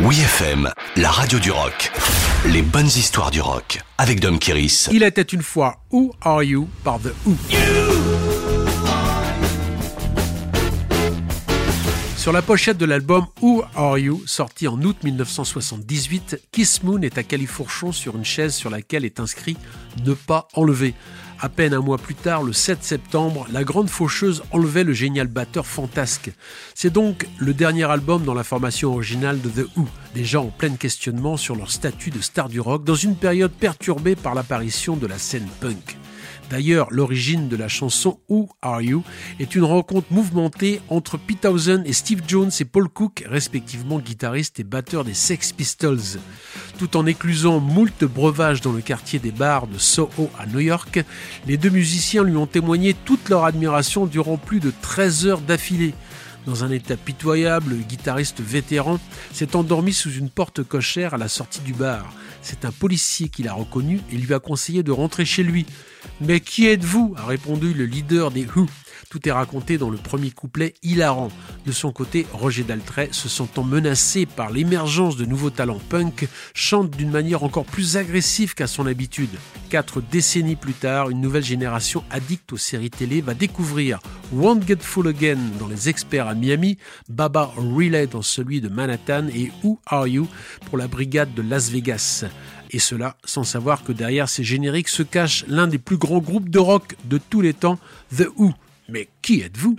Oui FM, la radio du rock. Les bonnes histoires du rock avec Dom Kiris. Il était une fois Who Are You par The Who. Sur la pochette de l'album Who Are You, sorti en août 1978, Kiss Moon est à califourchon sur une chaise sur laquelle est inscrit Ne pas enlever. À peine un mois plus tard, le 7 septembre, la grande faucheuse enlevait le génial batteur fantasque. C'est donc le dernier album dans la formation originale de The Who, déjà en plein questionnement sur leur statut de star du rock dans une période perturbée par l'apparition de la scène punk. D'ailleurs, l'origine de la chanson Who Are You est une rencontre mouvementée entre Pete Townsend et Steve Jones et Paul Cook, respectivement guitaristes et batteurs des Sex Pistols. Tout en éclusant moult breuvages dans le quartier des bars de Soho à New York, les deux musiciens lui ont témoigné toute leur admiration durant plus de 13 heures d'affilée. Dans un état pitoyable, le guitariste vétéran s'est endormi sous une porte cochère à la sortie du bar. C'est un policier qui l'a reconnu et lui a conseillé de rentrer chez lui. Mais qui êtes-vous? a répondu le leader des Who. Tout est raconté dans le premier couplet hilarant. De son côté, Roger Daltrey, se sentant menacé par l'émergence de nouveaux talents punk, chante d'une manière encore plus agressive qu'à son habitude. Quatre décennies plus tard, une nouvelle génération addicte aux séries télé va découvrir Won't Get Full Again dans Les Experts à Miami, Baba Relay dans celui de Manhattan et Who Are You pour la brigade de Las Vegas. Et cela sans savoir que derrière ces génériques se cache l'un des plus grands groupes de rock de tous les temps, The Who. Mais qui êtes-vous?